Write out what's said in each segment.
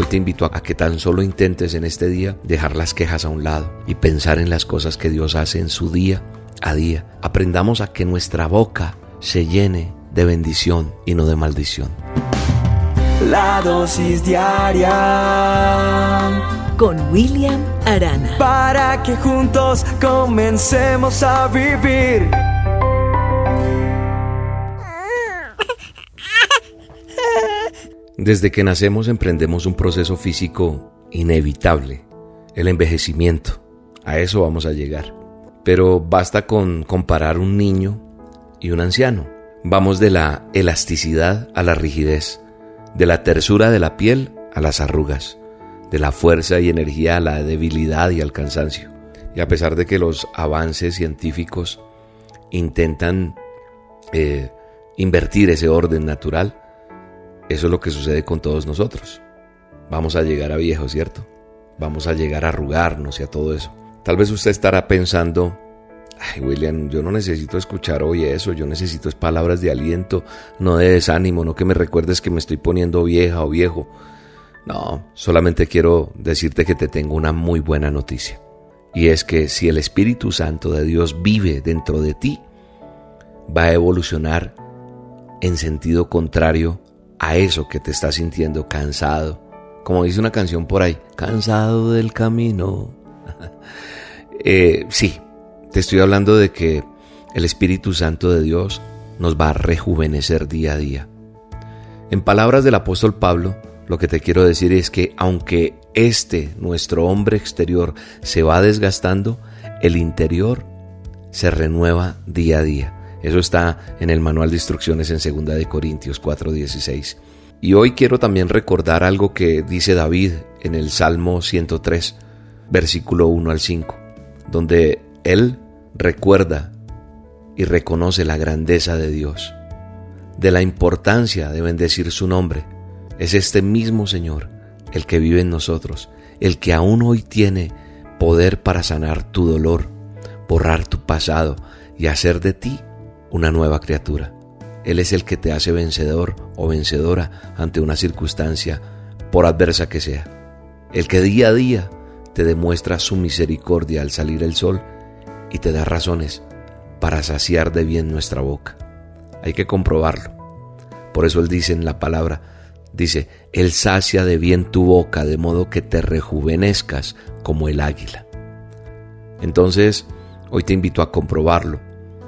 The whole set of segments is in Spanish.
Hoy te invito a que tan solo intentes en este día dejar las quejas a un lado y pensar en las cosas que Dios hace en su día a día. Aprendamos a que nuestra boca se llene de bendición y no de maldición. La dosis diaria con William Arana. Para que juntos comencemos a vivir. Desde que nacemos emprendemos un proceso físico inevitable, el envejecimiento. A eso vamos a llegar. Pero basta con comparar un niño y un anciano. Vamos de la elasticidad a la rigidez, de la tersura de la piel a las arrugas, de la fuerza y energía a la debilidad y al cansancio. Y a pesar de que los avances científicos intentan eh, invertir ese orden natural, eso es lo que sucede con todos nosotros. Vamos a llegar a viejo, ¿cierto? Vamos a llegar a arrugarnos y a todo eso. Tal vez usted estará pensando, ay William, yo no necesito escuchar hoy eso, yo necesito es palabras de aliento, no de desánimo, no que me recuerdes que me estoy poniendo vieja o viejo. No, solamente quiero decirte que te tengo una muy buena noticia. Y es que si el Espíritu Santo de Dios vive dentro de ti, va a evolucionar en sentido contrario a eso que te estás sintiendo cansado. Como dice una canción por ahí, cansado del camino. eh, sí, te estoy hablando de que el Espíritu Santo de Dios nos va a rejuvenecer día a día. En palabras del apóstol Pablo, lo que te quiero decir es que aunque este, nuestro hombre exterior, se va desgastando, el interior se renueva día a día. Eso está en el manual de instrucciones en 2 de Corintios 4:16. Y hoy quiero también recordar algo que dice David en el Salmo 103, versículo 1 al 5, donde él recuerda y reconoce la grandeza de Dios, de la importancia de bendecir su nombre. Es este mismo Señor el que vive en nosotros, el que aún hoy tiene poder para sanar tu dolor, borrar tu pasado y hacer de ti una nueva criatura. Él es el que te hace vencedor o vencedora ante una circunstancia, por adversa que sea. El que día a día te demuestra su misericordia al salir el sol y te da razones para saciar de bien nuestra boca. Hay que comprobarlo. Por eso Él dice en la palabra, dice, Él sacia de bien tu boca de modo que te rejuvenezcas como el águila. Entonces, hoy te invito a comprobarlo,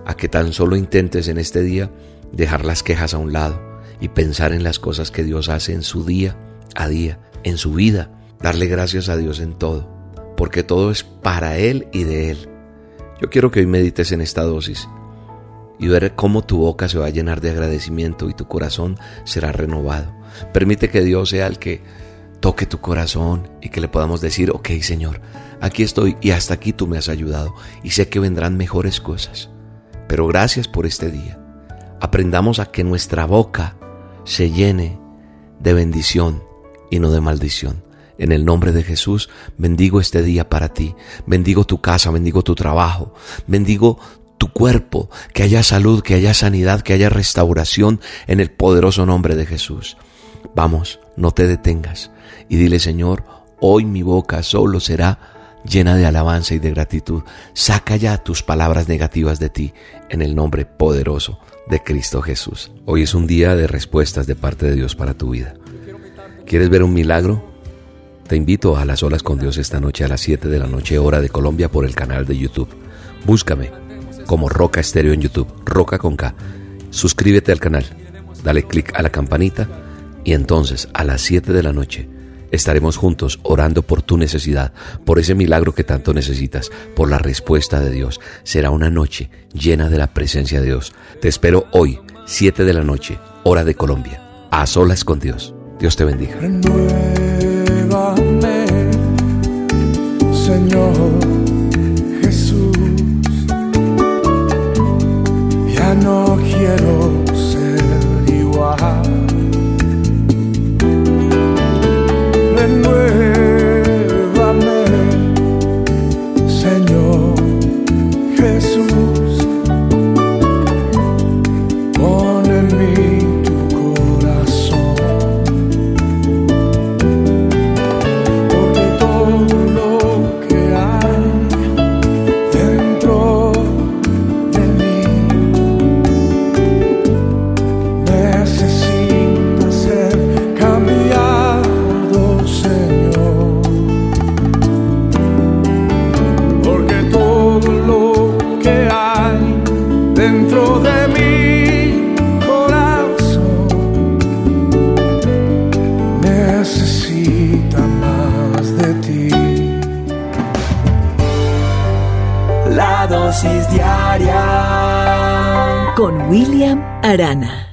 a que tan solo intentes en este día dejar las quejas a un lado y pensar en las cosas que Dios hace en su día a día, en su vida, darle gracias a Dios en todo, porque todo es para Él y de Él. Yo quiero que hoy medites en esta dosis y ver cómo tu boca se va a llenar de agradecimiento y tu corazón será renovado. Permite que Dios sea el que toque tu corazón y que le podamos decir, ok Señor, aquí estoy y hasta aquí tú me has ayudado y sé que vendrán mejores cosas. Pero gracias por este día aprendamos a que nuestra boca se llene de bendición y no de maldición. En el nombre de Jesús, bendigo este día para ti. Bendigo tu casa, bendigo tu trabajo, bendigo tu cuerpo, que haya salud, que haya sanidad, que haya restauración en el poderoso nombre de Jesús. Vamos, no te detengas y dile, Señor, hoy mi boca solo será llena de alabanza y de gratitud. Saca ya tus palabras negativas de ti en el nombre poderoso de Cristo Jesús. Hoy es un día de respuestas de parte de Dios para tu vida. ¿Quieres ver un milagro? Te invito a las olas con Dios esta noche a las 7 de la noche hora de Colombia por el canal de YouTube. Búscame como Roca Estéreo en YouTube, Roca con K. Suscríbete al canal, dale click a la campanita y entonces a las 7 de la noche estaremos juntos orando por tu necesidad, por ese milagro que tanto necesitas, por la respuesta de Dios. Será una noche llena de la presencia de Dios. Te espero hoy, 7 de la noche, hora de Colombia, a solas con Dios. Dios te bendiga. Señor dentro de mi corazón necesita más de ti. La dosis diaria con William Arana.